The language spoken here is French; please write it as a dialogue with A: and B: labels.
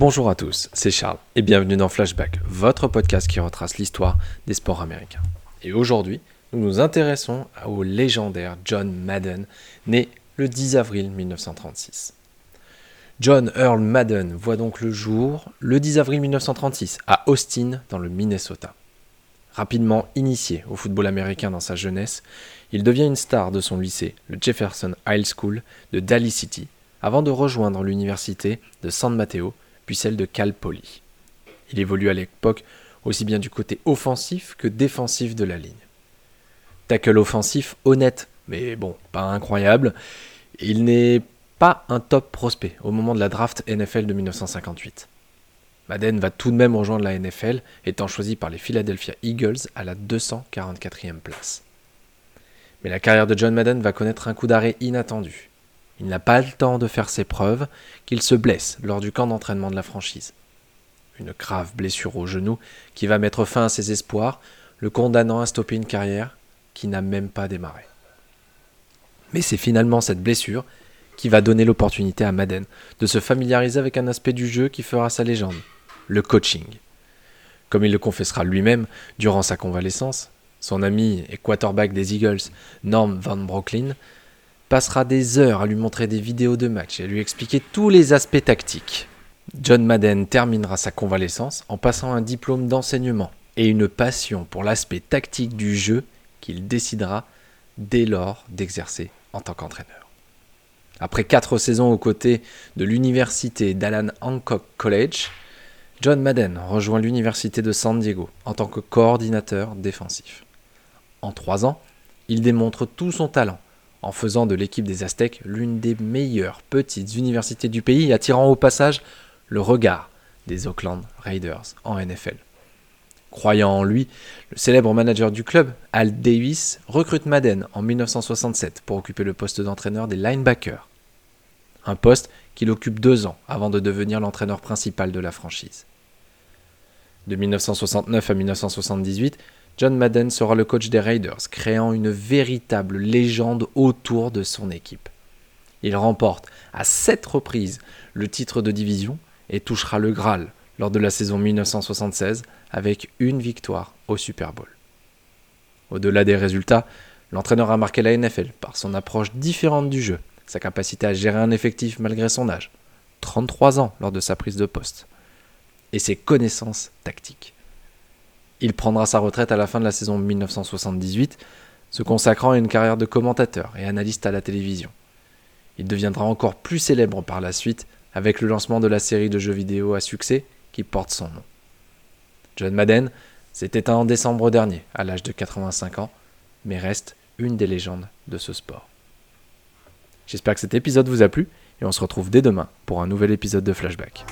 A: Bonjour à tous, c'est Charles et bienvenue dans Flashback, votre podcast qui retrace l'histoire des sports américains. Et aujourd'hui, nous nous intéressons au légendaire John Madden, né le 10 avril 1936. John Earl Madden voit donc le jour le 10 avril 1936 à Austin, dans le Minnesota. Rapidement initié au football américain dans sa jeunesse, il devient une star de son lycée, le Jefferson High School de Daly City, avant de rejoindre l'université de San Mateo, celle de Cal Poly. Il évolue à l'époque aussi bien du côté offensif que défensif de la ligne. Tackle offensif honnête, mais bon, pas incroyable. Il n'est pas un top prospect au moment de la draft NFL de 1958. Madden va tout de même rejoindre la NFL, étant choisi par les Philadelphia Eagles à la 244e place. Mais la carrière de John Madden va connaître un coup d'arrêt inattendu. Il n'a pas le temps de faire ses preuves, qu'il se blesse lors du camp d'entraînement de la franchise. Une grave blessure au genou qui va mettre fin à ses espoirs, le condamnant à stopper une carrière qui n'a même pas démarré. Mais c'est finalement cette blessure qui va donner l'opportunité à Madden de se familiariser avec un aspect du jeu qui fera sa légende, le coaching. Comme il le confessera lui-même durant sa convalescence, son ami et quarterback des Eagles, Norm Van Brocklin, passera des heures à lui montrer des vidéos de match et à lui expliquer tous les aspects tactiques. John Madden terminera sa convalescence en passant un diplôme d'enseignement et une passion pour l'aspect tactique du jeu qu'il décidera dès lors d'exercer en tant qu'entraîneur. Après quatre saisons aux côtés de l'université d'Alan Hancock College, John Madden rejoint l'université de San Diego en tant que coordinateur défensif. En trois ans, il démontre tout son talent en faisant de l'équipe des Aztèques l'une des meilleures petites universités du pays, attirant au passage le regard des Oakland Raiders en NFL. Croyant en lui, le célèbre manager du club, Al Davis, recrute Madden en 1967 pour occuper le poste d'entraîneur des linebackers. Un poste qu'il occupe deux ans avant de devenir l'entraîneur principal de la franchise. De 1969 à 1978, John Madden sera le coach des Raiders, créant une véritable légende autour de son équipe. Il remporte à sept reprises le titre de division et touchera le Graal lors de la saison 1976 avec une victoire au Super Bowl. Au-delà des résultats, l'entraîneur a marqué la NFL par son approche différente du jeu, sa capacité à gérer un effectif malgré son âge, 33 ans lors de sa prise de poste, et ses connaissances tactiques. Il prendra sa retraite à la fin de la saison 1978, se consacrant à une carrière de commentateur et analyste à la télévision. Il deviendra encore plus célèbre par la suite avec le lancement de la série de jeux vidéo à succès qui porte son nom. John Madden s'est éteint en décembre dernier, à l'âge de 85 ans, mais reste une des légendes de ce sport. J'espère que cet épisode vous a plu et on se retrouve dès demain pour un nouvel épisode de Flashback.